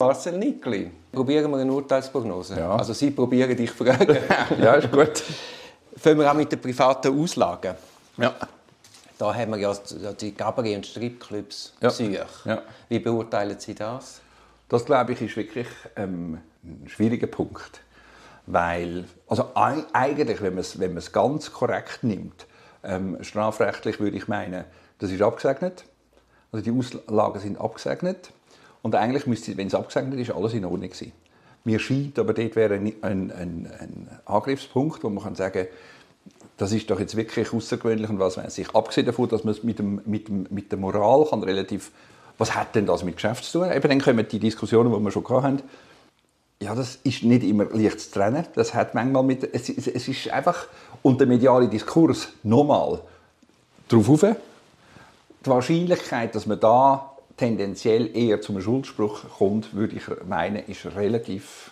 Marcel Nickli. Probieren wir eine Urteilsprognose. Ja. Also Sie probieren, dich fragen. Ja, ist gut. Fangen wir an mit den privaten Auslagen. Ja. Da haben wir ja die Gabaret- und Stripclubs Ja. Zürich. Ja. Wie beurteilen Sie das? Das, glaube ich, ist wirklich ähm, ein schwieriger Punkt. Weil, also ei- eigentlich, wenn man es wenn ganz korrekt nimmt, ähm, strafrechtlich würde ich meinen, das ist abgesegnet. Also die Auslagen sind abgesegnet. Und eigentlich müsste, wenn es abgesegnet ist, alles in Ordnung sein. Mir scheint, aber dort wäre ein, ein, ein, Angriffspunkt, wo man kann sagen das ist doch jetzt wirklich außergewöhnlich und was weiß ich. Abgesehen davon, dass man es mit, dem, mit, dem, mit der Moral kann relativ, was hat denn das mit Geschäft zu tun? Eben dann kommen die Diskussionen, die wir schon haben. Ja, das ist nicht immer leicht zu trennen. Das hat manchmal mit, es, es, ist einfach, und der mediale Diskurs, nochmal, darauf rauf. Die Wahrscheinlichkeit, dass man da tendenziell eher zum Schuldspruch kommt, würde ich meinen, ist relativ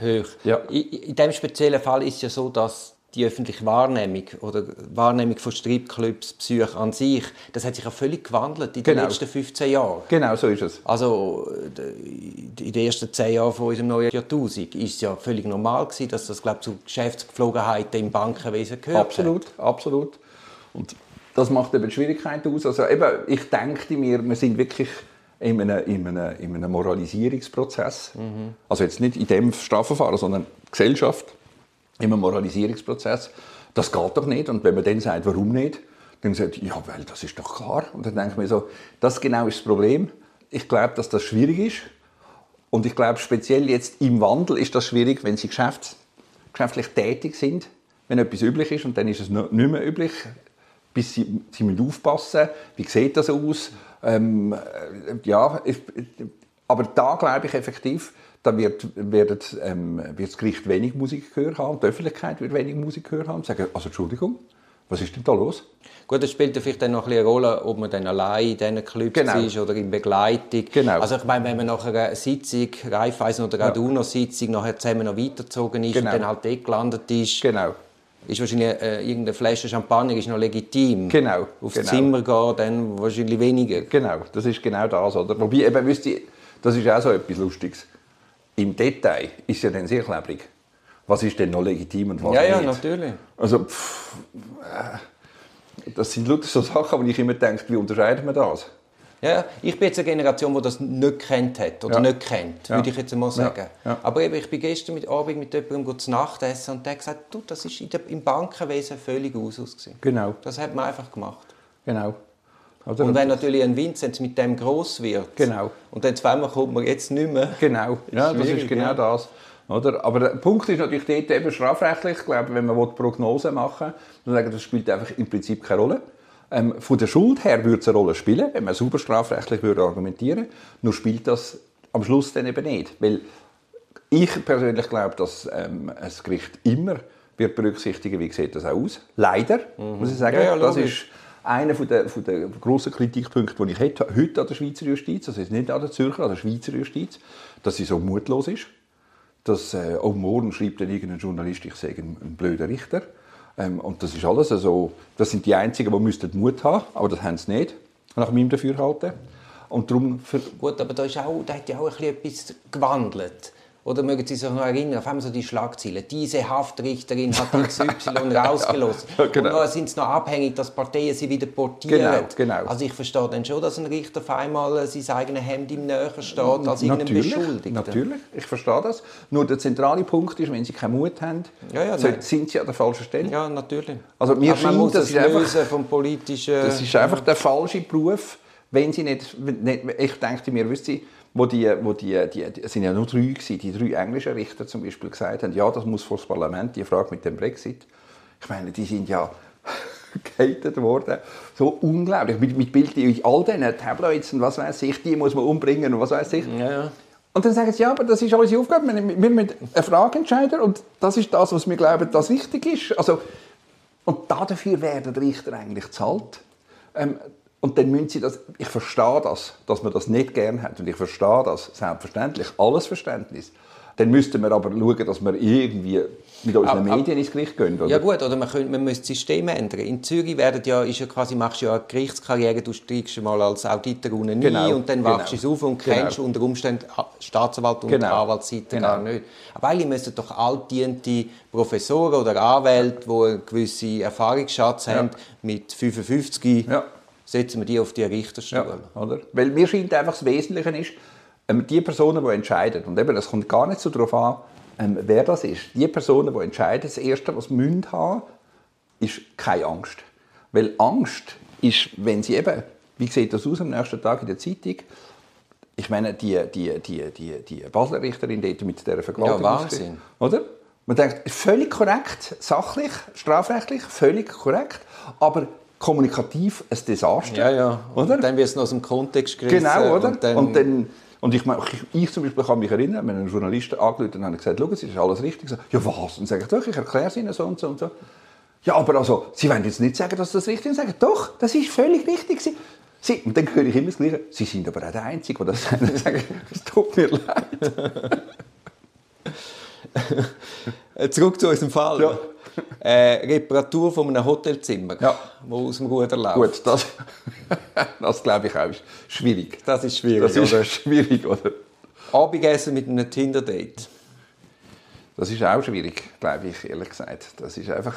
Hoch. Ja. In, diesem speziellen Fall ist es ja so, dass die öffentliche Wahrnehmung oder Wahrnehmung von Stripclubs, Psyche an sich, das hat sich ja völlig gewandelt in den Genau. letzten 15 Jahren. Genau, so ist es. Also in den ersten zehn Jahren von unserem neuen Jahrtausend ist es ja völlig normal gewesen, dass das glaube ich, zu Geschäftsgeflogenheiten im Bankenwesen gehört Absolut, absolut. Und das macht eben die Schwierigkeit aus. Also eben, ich denke mir, wir sind wirklich in einem, in einem, in einem Moralisierungsprozess. Also jetzt nicht in dem Strafverfahren, sondern Gesellschaft in einem Moralisierungsprozess. Das geht doch nicht. Und wenn man dann sagt, warum nicht, dann sagt ja, weil das ist doch klar. Und dann denke ich mir so, das genau ist das Problem. Ich glaube, dass das schwierig ist. Und ich glaube, speziell jetzt im Wandel ist das schwierig, wenn Sie geschäfts geschäftlich tätig sind, wenn etwas üblich ist und dann ist es nicht mehr üblich. Bis Sie, Sie müssen aufpassen, wie sieht das aus? Ähm, äh, ja, ich, aber da glaube ich effektiv, da wird, wird, ähm, wird das Gericht wenig Musikgehör haben, die Öffentlichkeit wird wenig Musikgehör haben. Sagen, also Entschuldigung, was ist denn da los? Gut, das spielt ja vielleicht dann noch ein eine Rolle, ob man dann allein in diesen Clubs Genau. ist oder in Begleitung. Genau. Also ich meine, wenn man nach einer Sitzung, Raiffeisen oder auch UNO-Sitzung, nachher zusammen noch weitergezogen ist Genau. und dann halt dort gelandet ist, Genau. Ist wahrscheinlich äh, irgendeine Flasche Champagner ist noch legitim. Genau, Aufs genau. Zimmer gehen, dann wahrscheinlich weniger. Genau, das ist genau das. Oder? Wobei, eben, wisst ihr, das ist auch so etwas Lustiges. Im Detail ist es ja dann sehr klebrig. Was ist denn noch legitim und was Ja, nicht? ja, natürlich. Also, pff, äh, das sind lauter so Sachen, wo ich immer denke, wie unterscheidet man das? Ja, ich bin jetzt eine Generation, die das nicht kennt hat oder Ja. nicht kennt, würde ich jetzt einmal sagen. Aber eben, ich bin gestern mit Abend mit jemandem zu Nacht essen und der hat gesagt, du, das ist in der, im Bankenwesen völlig Usus gewesen. Genau, Das hat man einfach gemacht. genau. Oder? Und wenn natürlich ein Vincent mit dem gross wird Genau. und dann zweimal kommt man jetzt nicht mehr. Genau, ja, das ist genau ja. das. Oder? Aber der Punkt ist natürlich dort eben strafrechtlich, ich glaube, wenn man Prognosen machen will, dann sagen, das spielt einfach im Prinzip keine Rolle. Ähm, von der Schuld her würde es eine Rolle spielen, wenn man super strafrechtlich würde argumentieren Nur spielt das am Schluss dann eben nicht. Weil ich persönlich glaube, dass ähm, ein Gericht immer wird berücksichtigen, wie sieht das aus. Leider, muss ich sagen. Ja, ja, das ist einer von der, von der grossen Kritikpunkte, die ich hätte, heute an der Schweizer Justiz, also jetzt nicht an der Zürcher, an der Schweizer Justiz, dass sie so mutlos ist. Dass, äh, oh, morgen schreibt dann irgendein Journalist, ich sage ein, ein blöder Richter. Ähm, und das ist alles also, das sind die Einzigen, die müssten Mut haben, aber das haben sie nicht, nach meinem Dafürhalten. Und darum, Gut, aber da, ist auch, da hat ja auch ein bisschen etwas gewandelt. Oder mögen Sie sich noch erinnern, auf einmal so die Schlagziele. Diese Haftrichterin hat XY rausgelassen. Ja, genau. Und dann sind es noch abhängig, dass Parteien sie wieder portieren. Genau, genau. Also ich verstehe dann schon, dass ein Richter auf einmal äh, sein eigenes Hemd ihm näher steht als irgendein natürlich, Beschuldigter. natürlich, ich verstehe das. Nur der zentrale Punkt ist, wenn sie keinen Mut haben, Ja, ja, sind sie an der falschen Stelle. Ja, natürlich. Also mir man scheint, muss das es ist einfach- vom politischen... Das ist einfach der falsche Beruf, wenn sie nicht, nicht ich denke mir, wisst ihr, wo die, wo die, die, es sind ja nur drei gewesen, die drei englischen Richter zum Beispiel gesagt haben, ja, das muss vor das Parlament, die Frage mit dem Brexit. Ich meine, die sind ja gehatet worden, so unglaublich, mit, mit Bild in all diesen Tabloids und was weiß ich, die muss man umbringen und was weiß ich. ja, ja. Und dann sagen sie, ja, aber das ist unsere Aufgabe, wir, wir müssen eine Frage entscheiden und das ist das, was wir glauben, das richtig ist. Also, und dafür werden die Richter eigentlich zahlt. Ähm, und dann müssen sie das, ich verstehe das, dass man das nicht gern hat und ich verstehe das, selbstverständlich, alles Verständnis. Dann müssten wir aber schauen, dass wir irgendwie mit unseren Aber- Medien ins Gericht gehen. Oder? Ja gut, oder man, könnte, man müsste das System ändern. In Zürich werden ja, ist ja quasi, machst du ja eine Gerichtskarriere, du steigst mal als Auditor unten Genau, ein und dann genau. wachst du es auf und Genau. kennst unter Umständen Staatsanwalt und Genau. Anwaltsseite Genau. gar nicht. Aber eigentlich müssten doch altdiente Professoren oder Anwälte, die einen gewissen Erfahrungsschatz haben, mit 55, Ja. Setzen wir die auf die Richterstuhl. Ja, oder? Weil mir scheint einfach das Wesentliche ist, ähm, die Personen, die entscheiden, und eben, es kommt gar nicht so darauf an, ähm, wer das ist, die Personen, die entscheiden, das Erste, was sie müssen haben, ist keine Angst. Weil Angst ist, wenn sie eben, wie sieht das aus am nächsten Tag in der Zeitung, ich meine, die, die, die, die, die Basler Richterin dort mit dieser Vergewaltigung. Wahnsinn. Oder? Man denkt, völlig korrekt, sachlich, strafrechtlich, völlig korrekt, aber kommunikativ ein Desaster. Ja, ja. Und Oder? dann wird es noch aus dem Kontext gerissen. Genau, oder? Und dann, und, dann, und ich, meine, ich, ich zum Beispiel kann mich erinnern, wenn ein Journalist angerufen und habe gesagt, schauen Sie, ist alles richtig. So, ja, was? Und sage ich, doch, ich erkläre es Ihnen so und so und so. Ja, aber also, Sie wollen jetzt nicht sagen, dass das richtig ist. Sagen, doch, das ist völlig richtig. Sie, Sie, und dann höre ich immer das Gleiche. Sie sind aber auch der Einzige, der das sagt. Sage es tut mir leid. Zurück zu unserem Fall. Ja. Äh, Reparatur von einem Hotelzimmer, Ja. wo aus dem Ruder läuft. Gut, das, das glaube ich auch ist schwierig. Das ist schwierig, Das ist oder? schwierig, oder? Abendessen mit einem Tinder-Date. Das ist auch schwierig, glaube ich, ehrlich gesagt. Das ist einfach...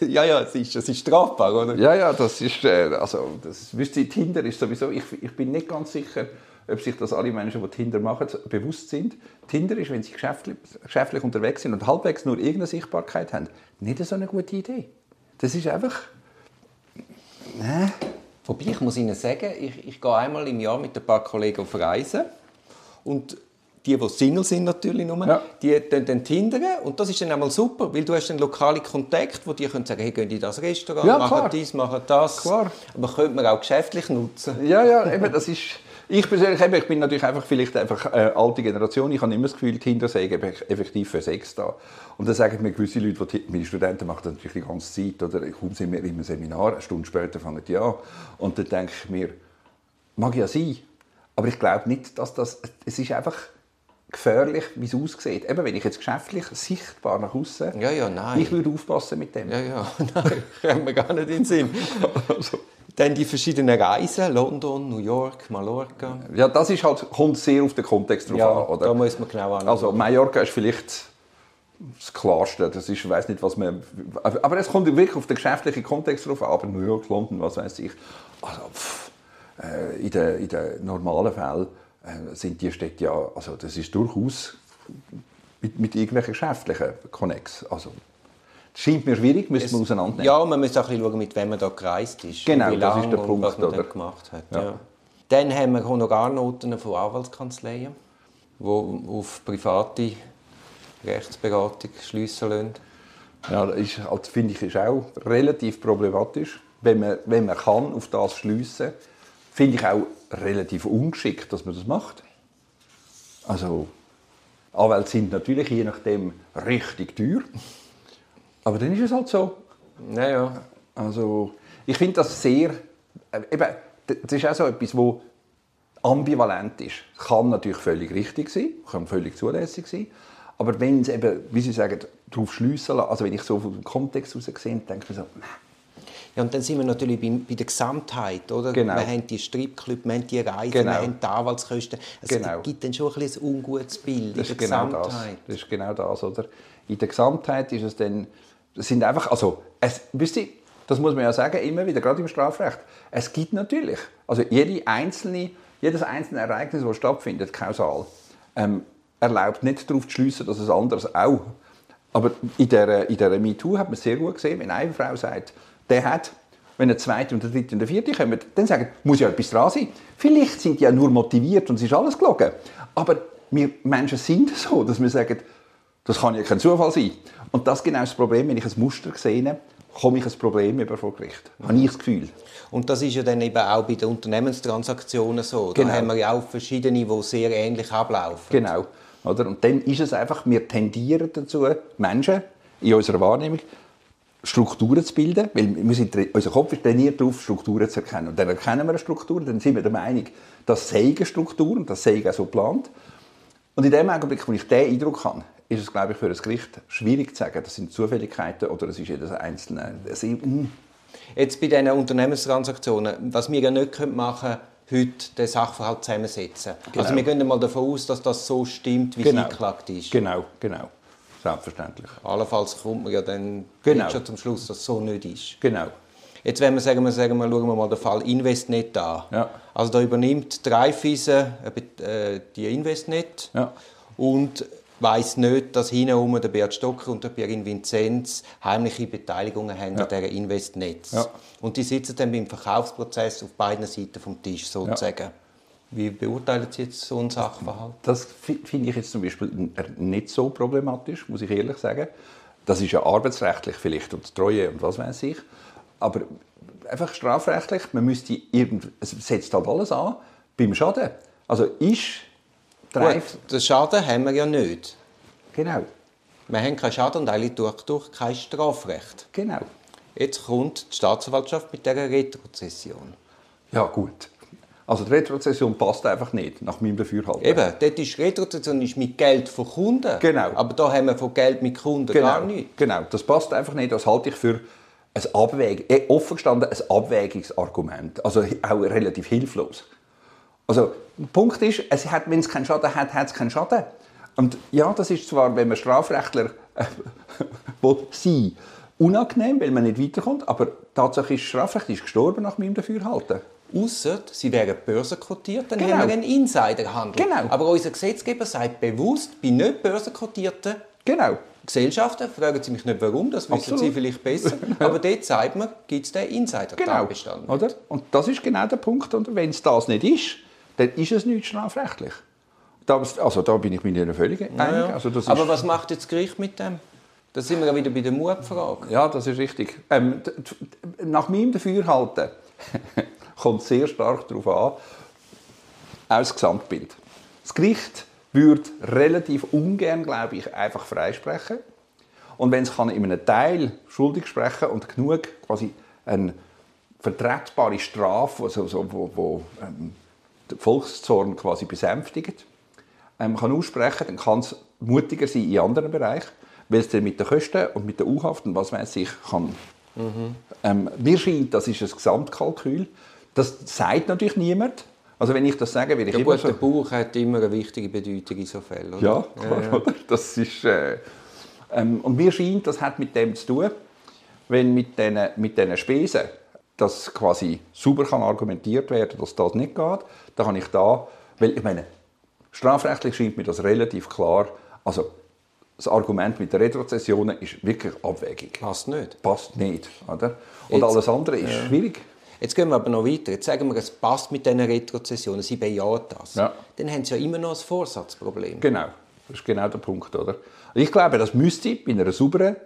ja, ja, es ist, es ist strafbar, oder? Ja, ja, das ist, äh, also, das wüsste ich, Tinder ist sowieso, ich, ich bin nicht ganz sicher, ob sich das alle Menschen, die Tinder machen, bewusst sind. Tinder ist, wenn sie geschäftlich, geschäftlich unterwegs sind und halbwegs nur irgendeine Sichtbarkeit haben, nicht so eine gute Idee. Das ist einfach, ne? Wobei, ich muss Ihnen sagen, ich, ich gehe einmal im Jahr mit ein paar Kollegen auf Reisen und die, die Single sind natürlich nur, Ja. die dann, dann tindern und das ist dann einmal super, weil du hast dann lokale Kontakte, wo die können sagen, hey, gehen in das Restaurant, Ja, machen dies, machen das. Klar. Aber könnte man auch geschäftlich nutzen. Ja, ja, eben, das ist... Ich persönlich eben, ich bin natürlich einfach vielleicht einfach äh, alte Generation. Ich habe immer das Gefühl, Kinder seien eben effektiv für Sex da. Und dann sagen mir gewisse Leute, die, meine Studenten machen das natürlich die ganze Zeit, oder ich komme sind wir im Seminar, eine Stunde später fangen die an. Und dann denke ich mir, mag ja sein, aber ich glaube nicht, dass das, es ist einfach gefährlich, wie es aussieht. Eben, wenn ich jetzt geschäftlich sichtbar nach außen, Ja, ja, nein. ich würde aufpassen mit dem. Ja, ja, nein, kommt mir gar nicht in den Sinn. Also, Dann die verschiedenen Reisen, London, New York, Mallorca. ja, das ist halt, kommt sehr auf den Kontext drauf Ja, an, oder? da muss man genau anschauen. Also Mallorca ist vielleicht das Klarste. Das ist, ich weiß nicht, was man. Aber es kommt wirklich auf den geschäftlichen Kontext drauf an. Aber New York, London, was weiß ich. Also, pff, äh, in den in den normalen Fällen äh, sind die Städte ja, also das ist durchaus mit, mit irgendwelchen geschäftlichen Connex. Also, scheint mir schwierig, müssen wir auseinandernehmen. Ja, man muss auch ein bisschen schauen, mit wem man da gereist ist. Genau, wie das ist der Punkt, was man oder? gemacht hat. Ja. Ja. Dann haben wir Honorarnoten von Anwaltskanzleien, die auf private Rechtsberatung schliessen lassen. Ja, das ist, halt, finde ich, ist auch relativ problematisch. Wenn man, wenn man kann auf das schliessen finde ich auch relativ ungeschickt, dass man das macht. Also, Anwälte sind natürlich je nachdem richtig teuer. Aber dann ist es halt so. Ja, ja. Also, ich finde das sehr. Äh, eben, das ist auch so etwas, wo ambivalent ist. Kann natürlich völlig richtig sein, kann völlig zulässig sein. Aber wenn es eben, wie Sie sagen, darauf schliessen lassen, also wenn ich so vom Kontext heraus sehe, denke ich mir so, nein. Ja, und dann sind wir natürlich bei, bei der Gesamtheit, oder? Genau. Wir haben die Stripclub, wir haben die Reisen, Genau. wir haben die Anwaltskosten. Also Genau. Es gibt dann schon ein, ein ungutes Bild Das in ist der genau das. Gesamtheit. Das ist genau das, oder? In der Gesamtheit ist es dann, das sind einfach, also, es, wisst ihr, das muss man ja sagen, immer wieder, gerade im Strafrecht, es gibt natürlich, also jede einzelne, jedes einzelne Ereignis, das stattfindet, kausal, ähm, erlaubt nicht darauf zu schliessen, dass es anderes auch. Aber in der, in der MeToo hat man sehr gut gesehen, wenn eine Frau sagt, der hat, wenn der zweite und der dritte und der vierte kommen, dann sagen, muss ja etwas dran sein. Vielleicht sind die ja nur motiviert und es ist alles gelogen. Aber wir Menschen sind so, dass wir sagen, das kann ja kein Zufall sein. Und das ist genau das Problem, wenn ich ein Muster sehe, komme ich ein Problem über vor Gericht. Habe ich das Gefühl. Und das ist ja dann eben auch bei den Unternehmenstransaktionen so. Da Genau. haben wir ja auch verschiedene, die sehr ähnlich ablaufen. Genau. Oder? Und dann ist es einfach, wir tendieren dazu, Menschen in unserer Wahrnehmung Strukturen zu bilden, weil wir sind, unser Kopf ist trainiert darauf, Strukturen zu erkennen. Und dann erkennen wir eine Struktur, dann sind wir der Meinung, das sei eine Struktur und das sei auch so geplant. Und in dem Augenblick, wo ich diesen Eindruck habe, ist es, glaube ich, für ein Gericht schwierig zu sagen, das sind Zufälligkeiten oder es ist jedes einzelne. Hm. Jetzt bei diesen Unternehmenstransaktionen, was wir ja nicht machen können, heute den Sachverhalt zusammensetzen. Also genau. Also wir gehen mal davon aus, dass das so stimmt, wie genau. es eingeklagt ist. Genau, genau. Selbstverständlich. Allenfalls kommt man ja dann genau. schon zum Schluss, dass es so nicht ist. Genau. Jetzt, wenn wir sagen, wir sagen wir, schauen wir mal den Fall Investnet an. Ja. Also da übernimmt Dreifise äh, die Investnet ja. und weiß nicht, dass hinten der Bert Stocker und der Pierin Vinzenz heimliche Beteiligungen haben ja. an dieser Investnetz. Ja. Und die sitzen dann beim Verkaufsprozess auf beiden Seiten vom Tisch sozusagen. Ja. Wie beurteilen Sie jetzt so einen Sachverhalt? Das finde ich jetzt zum Beispiel nicht so problematisch, muss ich ehrlich sagen. Das ist ja arbeitsrechtlich vielleicht und Treue und was weiß ich. Aber einfach strafrechtlich, man müsste irgend, es setzt halt alles an beim Schaden. Also ist Gut, den Schaden haben wir ja nicht. Genau. Wir haben keinen Schaden und eigentlich durch, durch kein Strafrecht. Genau. Jetzt kommt die Staatsanwaltschaft mit dieser Retrozession. Ja gut. Also die Retrozession passt einfach nicht, nach meinem Dafürhalten. Eben, dort ist Retrozession ist mit Geld von Kunden. Genau. Aber da haben wir von Geld mit Kunden genau. gar nichts. Genau, das passt einfach nicht. Das halte ich für ein Abwäg eh, offen gestanden ein Abwägungsargument. Also auch relativ hilflos. Also der Punkt ist, es hat, wenn es keinen Schaden hat, hat es keinen Schaden. Und ja, das ist zwar, wenn man Strafrechtler äh, sie unangenehm, weil man nicht weiterkommt, aber tatsächlich ist Strafrecht ist gestorben nach meinem Dafürhalten. Ausser, sie wären börsenkotiert, dann genau. haben wir einen Insiderhandel. Genau. Aber unser Gesetzgeber sagt bewusst, bei nicht börsenkotierten genau. Gesellschaften, fragen Sie mich nicht warum, das wissen Absolut. Sie vielleicht besser, aber dort sagt man, gibt es den Insider-Tatbestand. Genau. Oder? Und das ist genau der Punkt. Und wenn es das nicht ist, dann ist es nicht strafrechtlich. Da, also da bin ich mir nicht völlig einig. Ja, Also aber was macht jetzt das Gericht mit dem? Da sind wir ja wieder bei der Mutfrage. Ja, das ist richtig. Ähm, nach meinem Dafürhalten kommt es sehr stark darauf an, auch das Gesamtbild. Das Gericht würde relativ ungern, glaube ich, einfach freisprechen. Und wenn es kann in einem Teil schuldig sprechen und genug quasi eine vertretbare Strafe, also, so, wo, wo ähm, den Volkszorn quasi besänftigt, ähm, kann aussprechen, dann kann es mutiger sein in anderen Bereichen, weil es dann mit den Kosten und mit der U-Haft und was weiß ich kann. Mhm. Ähm, mir scheint, das ist ein Gesamtkalkül. Das sagt natürlich niemand. Also wenn ich das sage, will ich ja, immer gut, so... der Bauch hat immer eine wichtige Bedeutung in so Fällen. Oder? Ja, klar, ja, ja. Das ist, äh, ähm, und mir scheint, das hat mit dem zu tun, wenn mit diesen mit Spesen das quasi super kann argumentiert werden, dass das nicht geht, dann kann ich da, weil ich meine, strafrechtlich scheint mir das relativ klar, also das Argument mit der Retrozession ist wirklich abwägig. Passt nicht. Passt nicht, oder? Und Jetzt, alles andere ist ja. schwierig. Jetzt gehen wir aber noch weiter. Jetzt sagen wir, es passt mit diesen Retrozessionen, sie bejahen das. Ja. Dann haben sie ja immer noch ein Vorsatzproblem. Genau, das ist genau der Punkt. Oder? Ich glaube, das müsste bei einer sauberen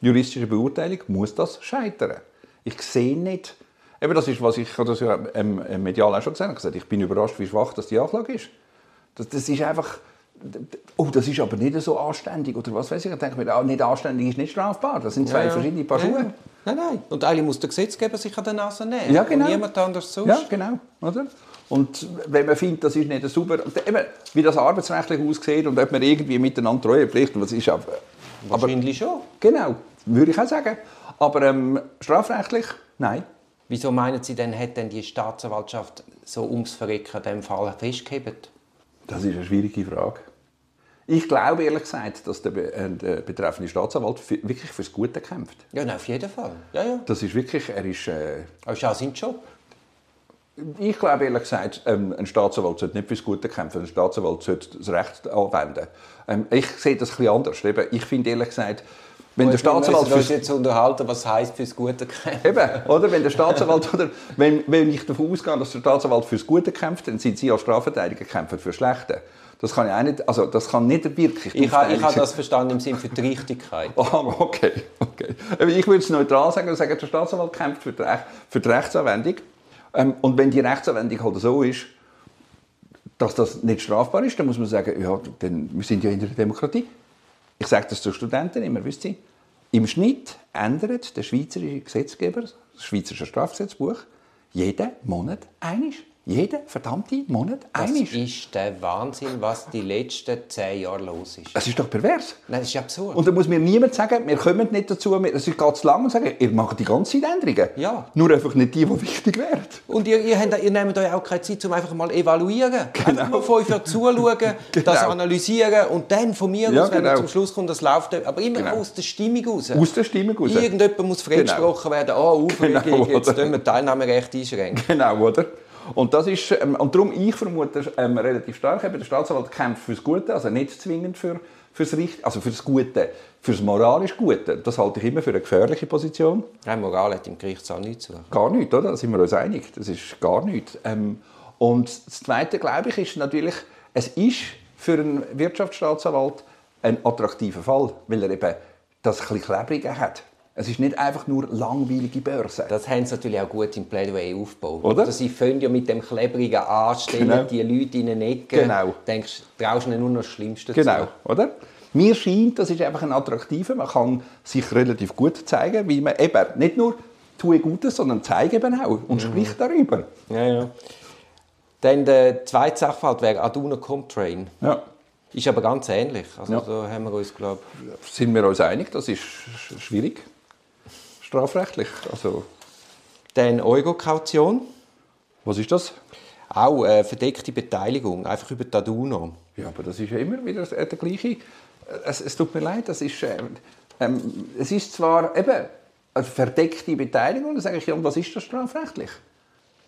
juristischen Beurteilung muss das scheitern. Ich sehe nicht, eben das ist, was ich das ja ähm, medial auch schon gesagt habe, ich bin überrascht, wie schwach das die Anklage ist. Das, das ist einfach, oh, das ist aber nicht so anständig oder was weiß ich. Ich denke mir, ah, nicht anständig ist nicht strafbar. Das sind zwei ja, verschiedene Paar Schuhe. Ja. Nein, nein. Und eigentlich muss der Gesetzgeber sich an der Nase nehmen. Ja, genau. Und niemand anders sonst. Ja, genau. Oder? Und wenn man findet, das ist nicht sauber, eben, wie das arbeitsrechtlich aussieht und ob man irgendwie miteinander Treue pflichtet, was ist aber, Wahrscheinlich schon. Genau, würde ich auch sagen. Aber ähm, strafrechtlich, nein. Wieso meinen Sie denn, hat denn die Staatsanwaltschaft so ums Verrecken in diesem Fall festgehebt? Das ist eine schwierige Frage. Ich glaube ehrlich gesagt, dass der, äh, der betreffende Staatsanwalt für, wirklich fürs Gute kämpft. Ja, auf jeden Fall. Ja, ja. Das ist wirklich, er ist... Äh, das ist auch sein Job. Ich glaube ehrlich gesagt, ähm, ein Staatsanwalt sollte nicht fürs Gute kämpfen, ein Staatsanwalt sollte das Recht anwenden. Ähm, ich sehe das ein bisschen anders. Ich finde ehrlich gesagt, wenn der Staatsanwalt fürs... jetzt unterhalten, was heißt fürs Gute kämpfen. Eben, oder? Wenn der Staatsanwalt oder wenn, wenn ich davon ausgehe, dass der Staatsanwalt fürs Gute kämpft, dann sind Sie als Strafverteidiger kämpfen für Schlechte. Das kann ja auch nicht, also das kann nicht wirklich Ich, habe, ich habe das verstanden im Sinne für die Richtigkeit. oh, okay, okay. Ich würde es neutral sagen und sagen, der Staatsanwalt kämpft für die, für die Rechtsanwendung. Ähm, und wenn die Rechtsanwendung halt so ist, dass das nicht strafbar ist, dann muss man sagen, ja, denn wir sind ja in der Demokratie. Ich sage das zu Studenten immer, wisst ihr? Im Schnitt ändert der schweizerische Gesetzgeber, das Schweizerische Strafgesetzbuch, jeden Monat einig. Jeden verdammten Monat Das einig. ist der Wahnsinn, was die letzten zehn Jahre los ist. Das ist doch pervers. Nein, das ist absurd. Und da muss mir niemand sagen, wir kommen nicht dazu, es geht zu lang und sagen, ihr macht die ganze Zeit Änderungen. Ja. Nur einfach nicht die, die wichtig wären. Und ihr, ihr, habt, ihr nehmt euch auch keine Zeit, um einfach mal evaluieren. Einfach mal von euch zuschauen, das Genau. analysieren und dann von mir Ja, aus, wenn genau. zum Schluss kommt, das läuft. Aber immer Genau. aus der Stimmung raus. Aus der Stimmung raus. Irgendjemand muss freigesprochen werden. Ah, Aufregung, Genau, jetzt tun wir Teilnahmerecht einschränken. Genau, oder? Und das ist, ähm, und darum, ich vermute ähm, relativ stark, eben, der Staatsanwalt kämpft fürs Gute, also nicht zwingend für, fürs Richt, also fürs Gute, fürs moralisch Gute. Das halte ich immer für eine gefährliche Position. Nein, Moral hat im Gerichtssaal nichts zu suchen. Gar nicht, oder? Da sind wir uns einig. Das ist gar nicht. Ähm, und das Zweite, glaube ich, ist natürlich, es ist für einen Wirtschaftsstaatsanwalt ein attraktiver Fall, weil er eben das ein bisschen Klebrige hat. Es ist nicht einfach nur langweilige Börse. Das haben sie natürlich auch gut im Plädoyer aufgebaut. Oder? Also sie fangen ja mit dem klebrigen Anstellen Genau. die Leute in eine Ecke. Genau. Denkst, traust du ihnen nur noch das Schlimmste Genau, zu. oder? Mir scheint, das ist einfach ein attraktiver. Man kann sich relativ gut zeigen, wie man eben nicht nur tue Gutes, sondern zeige eben auch und spricht darüber. Ja, ja. Dann der zweite Sachverhalt wäre Aduna Comtrain. Ja. Ist aber ganz ähnlich. Also Ja. da haben wir uns, glaube Sind wir uns einig, das ist sch- schwierig, strafrechtlich. Also, Dann Euro-Kaution. was ist das? Auch äh, verdeckte Beteiligung, einfach über die Aduno. Ja, aber das ist ja immer wieder äh, der gleiche. Es, es tut mir leid, das ist, äh, ähm, es ist zwar eben eine verdeckte Beteiligung, dann sage ich, ja, und was ist das strafrechtlich?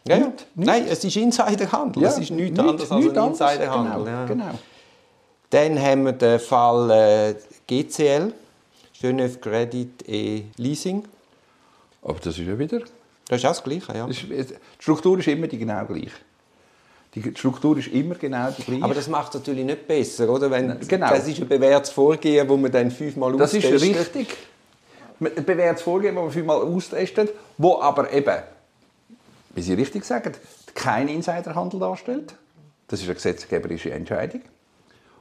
Ja, ja. Nicht- Nein, es ist Insiderhandel. es ist nichts anderes als anderes. Insiderhandel. Genau, ja. genau. Dann haben wir den Fall äh, GCL, Genève Credit et Leasing. Aber das ist ja wieder... Das ist auch das Gleiche, ja. Das ist, die Struktur ist immer die genau gleich. Die Struktur ist immer genau die gleiche. Aber das macht es natürlich nicht besser, oder? Wenn, Genau. Das ist ein bewährtes Vorgehen, das man dann fünfmal Das ist austestet. richtig. Ein bewährtes Vorgehen, das man fünfmal austestet, wo aber eben, wie Sie richtig sagen, kein Insiderhandel darstellt. Das ist eine gesetzgeberische Entscheidung.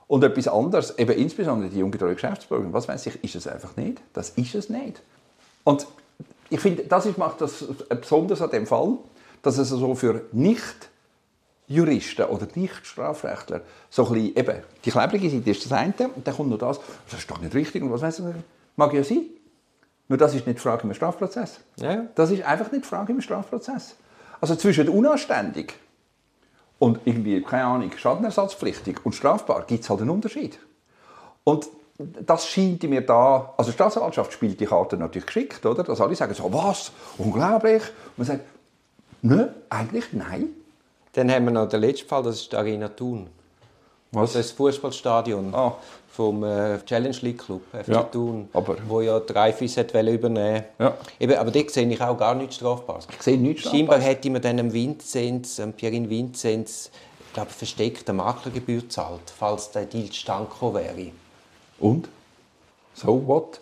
Und etwas anderes, eben insbesondere die ungetreue Geschäftsbürger, was weiß ich, ist es einfach nicht. Das ist es nicht. Und ich finde, das ist, macht das besonders an dem Fall, dass es so für nicht Juristen oder Nicht-Strafrechtler so ein bisschen, eben, die klebrige Seite ist das eine und dann kommt noch das, das ist doch nicht richtig und was weiß ich, mag ja sein. Nur das ist nicht die Frage im Strafprozess. Ja. Das ist einfach nicht die Frage im Strafprozess. Also zwischen unanständig und irgendwie, keine Ahnung, schadenersatzpflichtig und strafbar gibt es halt einen Unterschied. Und das scheint mir da, also die Staatsanwaltschaft spielt die Karte natürlich geschickt, oder? Dass alle sagen so, was, unglaublich. Und man sagt, nö, eigentlich nein. Dann haben wir noch den letzten Fall, das ist die Arena Thun. Was? Das Fußballstadion Ah. vom äh, Challenge League Club FC Ja, Thun, aber- wo ja die Reifis hat übernehmen Ja. Eben, Aber dort sehe ich auch gar nichts Strafbares. Ich sehe nichts Scheinbar hätte man dann Vinzenz, Pierin Vinzenz, ich glaube, versteckte Maklergebühr gezahlt, falls der Deal gekommen wäre. Und? So what?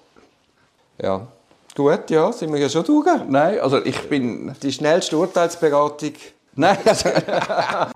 Ja. Gut, ja, sind wir ja schon durch. Nein, also ich bin... Die schnellste Urteilsberatung. Nein, also,